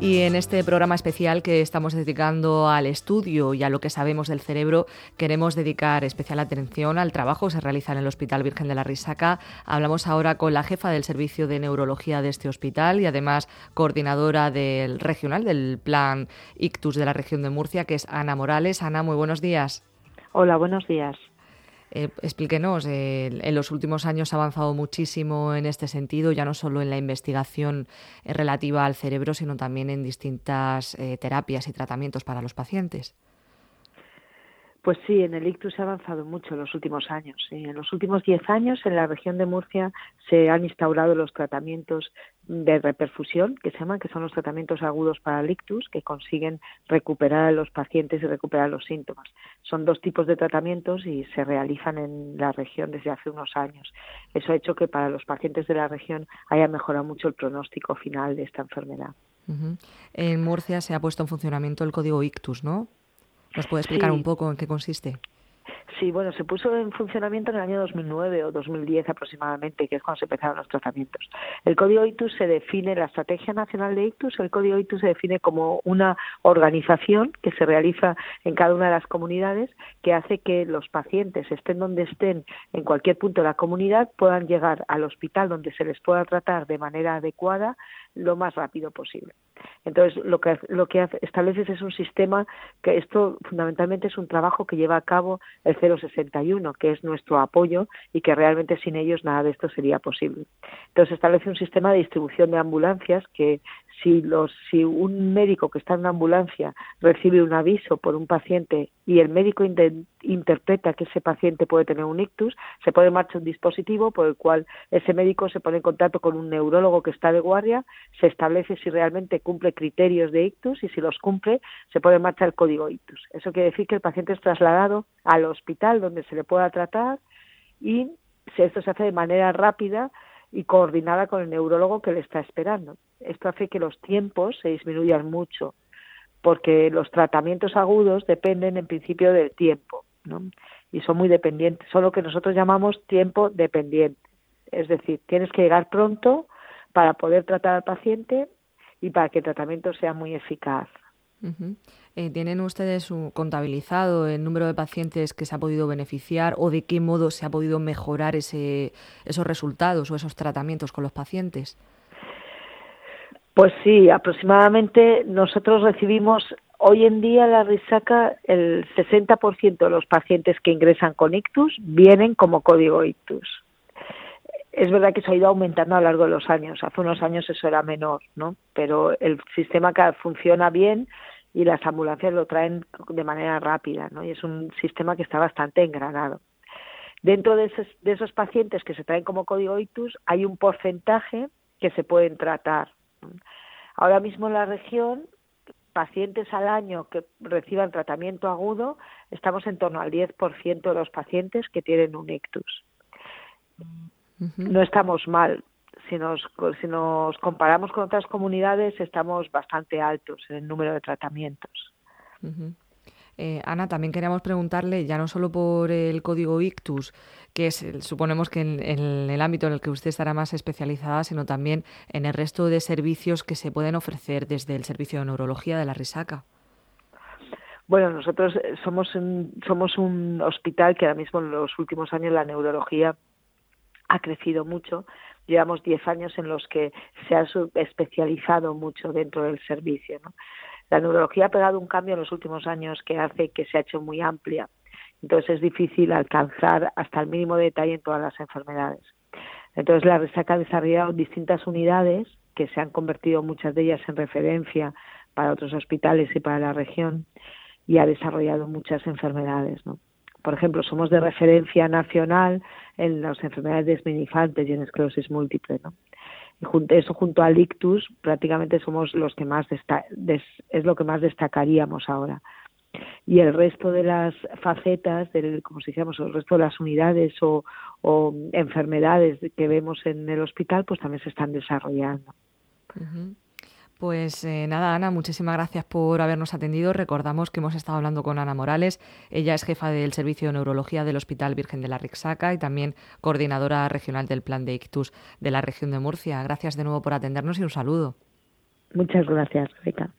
Y en este programa especial que estamos dedicando al estudio y a lo que sabemos del cerebro, queremos dedicar especial atención al trabajo que se realiza en el Hospital Virgen de la Risaca. Hablamos ahora con la jefa del servicio de neurología de este hospital y además coordinadora del regional del plan Ictus de la región de Murcia, que es Ana Morales. Ana, muy buenos días. Hola, buenos días. Eh, explíquenos, eh, en los últimos años ha avanzado muchísimo en este sentido, ya no solo en la investigación eh, relativa al cerebro, sino también en distintas terapias y tratamientos para los pacientes. Pues sí, en el ictus se ha avanzado mucho en los últimos años. En los últimos diez años, en la región de Murcia, se han instaurado los tratamientos de reperfusión, que se llaman, que son los tratamientos agudos para el ictus, que consiguen recuperar a los pacientes y recuperar los síntomas. Son dos tipos de tratamientos y se realizan en la región desde hace unos años. Eso ha hecho que para los pacientes de la región haya mejorado mucho el pronóstico final de esta enfermedad. En Murcia se ha puesto en funcionamiento el código ictus, ¿no? ¿Nos puede explicar un poco en qué consiste? Sí, bueno, se puso en funcionamiento en el año 2009 o 2010 aproximadamente, que es cuando se empezaron los tratamientos. El Código ITUS se define, la Estrategia Nacional de ITUS, el Código ITUS se define como una organización que se realiza en cada una de las comunidades que hace que los pacientes, estén donde estén, en cualquier punto de la comunidad, puedan llegar al hospital donde se les pueda tratar de manera adecuada lo más rápido posible. Entonces, lo que, lo que estableces es un sistema que esto fundamentalmente es un trabajo que lleva a cabo el 061, que es nuestro apoyo y que realmente sin ellos nada de esto sería posible. Entonces, establece un sistema de distribución de ambulancias que si, los, si un médico que está en una ambulancia recibe un aviso por un paciente y el médico interpreta que ese paciente puede tener un ictus, se pone en marcha un dispositivo por el cual ese médico se pone en contacto con un neurólogo que está de guardia, se establece si realmente cumple criterios de ictus y si los cumple, se pone en marcha el código ictus. Eso quiere decir que el paciente es trasladado al hospital donde se le pueda tratar y esto se hace de manera rápida y coordinada con el neurólogo que le está esperando. Esto hace que los tiempos se disminuyan mucho, porque los tratamientos agudos dependen en principio del tiempo. Y son muy dependientes, son lo que nosotros llamamos tiempo dependiente. Es decir, tienes que llegar pronto para poder tratar al paciente y para que el tratamiento sea muy eficaz. Eh, ¿Tienen ustedes contabilizado el número de pacientes que se ha podido beneficiar o de qué modo se ha podido mejorar ese, esos resultados o esos tratamientos con los pacientes? Pues sí, aproximadamente nosotros recibimos hoy en día la risaca el 60% de los pacientes que ingresan con ictus vienen como código ictus. Es verdad que se ha ido aumentando a lo largo de los años. Hace unos años eso era menor, ¿no? Pero el sistema funciona bien y las ambulancias lo traen de manera rápida, ¿no? Y es un sistema que está bastante engranado. Dentro de esos, de esos pacientes que se traen como código ITUS hay un porcentaje que se pueden tratar. Ahora mismo en la región, pacientes al año que reciban tratamiento agudo, estamos en torno al 10% de los pacientes que tienen un ictus. No estamos mal, si nos, si nos comparamos con otras comunidades, estamos bastante altos en el número de tratamientos. Eh, Ana, también queríamos preguntarle, ya no solo por el código ICTUS, que es, suponemos que en, el ámbito en el que usted estará más especializada, sino también en el resto de servicios que se pueden ofrecer desde el servicio de neurología de la Risaca. Bueno, nosotros somos somos un hospital que ahora mismo en los últimos años la neurología ha crecido mucho llevamos 10 años en los que se ha especializado mucho dentro del servicio. La neurología ha pegado un cambio en los últimos años que hace que se ha hecho muy amplia. Entonces es difícil alcanzar hasta el mínimo detalle en todas las enfermedades. Entonces la resaca ha desarrollado distintas unidades que se han convertido muchas de ellas en referencia para otros hospitales y para la región y ha desarrollado muchas enfermedades. Por ejemplo, somos de referencia nacional en las enfermedades desminifantes y en esclerosis múltiple. Eso junto al ictus prácticamente somos los que más es lo que más destacaríamos ahora. Y el resto de las facetas, del, como si dijéramos, el resto de las unidades o, enfermedades que vemos en el hospital, pues también se están desarrollando. Pues eh, nada, Ana, muchísimas gracias por habernos atendido. Recordamos que hemos estado hablando con Ana Morales. Ella es jefa del Servicio de Neurología del Hospital Virgen de la Rixaca y también coordinadora regional del Plan de Ictus de la región de Murcia. Gracias de nuevo por atendernos y un saludo. Muchas gracias, Rebeca.